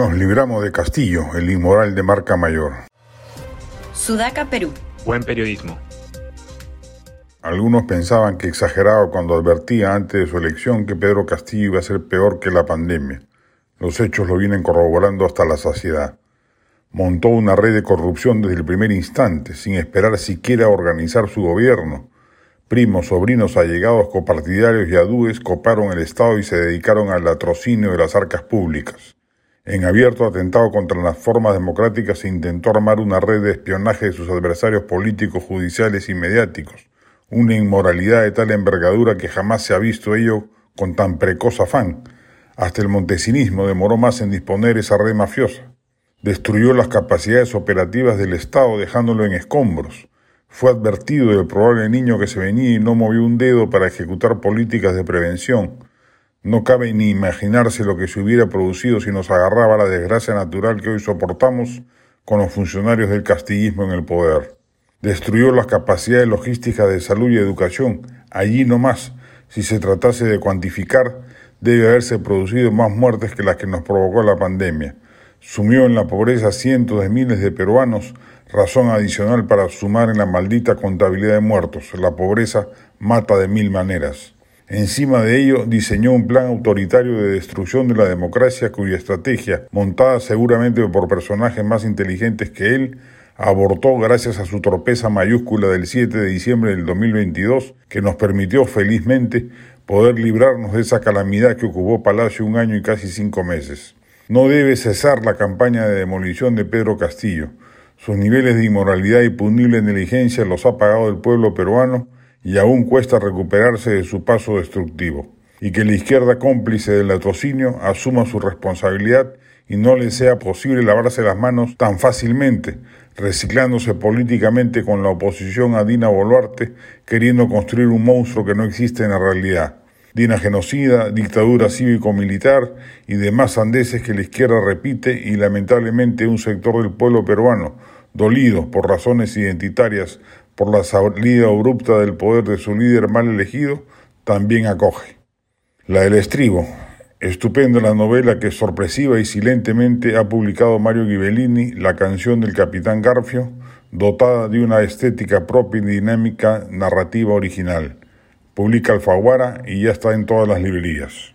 Nos libramos de Castillo, el inmoral de marca mayor. Sudaca, Perú. Buen periodismo. Algunos pensaban que exageraba cuando advertía antes de su elección que Pedro Castillo iba a ser peor que la pandemia. Los hechos lo vienen corroborando hasta la saciedad. Montó una red de corrupción desde el primer instante, sin esperar siquiera organizar su gobierno. Primos, sobrinos, allegados, copartidarios y adúes coparon el Estado y se dedicaron al latrocinio de las arcas públicas. En abierto atentado contra las formas democráticas se intentó armar una red de espionaje de sus adversarios políticos, judiciales y mediáticos una inmoralidad de tal envergadura que jamás se ha visto ello con tan precoz afán. Hasta el montesinismo demoró más en disponer esa red mafiosa. Destruyó las capacidades operativas del Estado dejándolo en escombros. Fue advertido del probable niño que se venía y no movió un dedo para ejecutar políticas de prevención. No cabe ni imaginarse lo que se hubiera producido si nos agarraba la desgracia natural que hoy soportamos con los funcionarios del castillismo en el poder. Destruyó las capacidades logísticas de salud y educación. Allí no más. Si se tratase de cuantificar, debe haberse producido más muertes que las que nos provocó la pandemia. Sumió en la pobreza cientos de miles de peruanos, razón adicional para sumar en la maldita contabilidad de muertos. La pobreza mata de mil maneras. Encima de ello, diseñó un plan autoritario de destrucción de la democracia cuya estrategia, montada seguramente por personajes más inteligentes que él, abortó gracias a su torpeza mayúscula del 7 de diciembre del 2022, que nos permitió felizmente poder librarnos de esa calamidad que ocupó Palacio un año y casi cinco meses. No debe cesar la campaña de demolición de Pedro Castillo. Sus niveles de inmoralidad y punible negligencia los ha pagado el pueblo peruano y aún cuesta recuperarse de su paso destructivo. Y que la izquierda cómplice del latrocinio asuma su responsabilidad y no le sea posible lavarse las manos tan fácilmente, reciclándose políticamente con la oposición a Dina Boluarte, queriendo construir un monstruo que no existe en la realidad. Dina genocida, dictadura cívico-militar y demás sandeces que la izquierda repite y lamentablemente un sector del pueblo peruano, dolido por razones identitarias por la salida abrupta del poder de su líder mal elegido, también acoge. La del estribo, Estupenda la novela que sorpresiva y silentemente ha publicado Mario Ghibellini, la canción del Capitán Garfio, dotada de una estética propia y dinámica narrativa original. Publica Alfaguara y ya está en todas las librerías.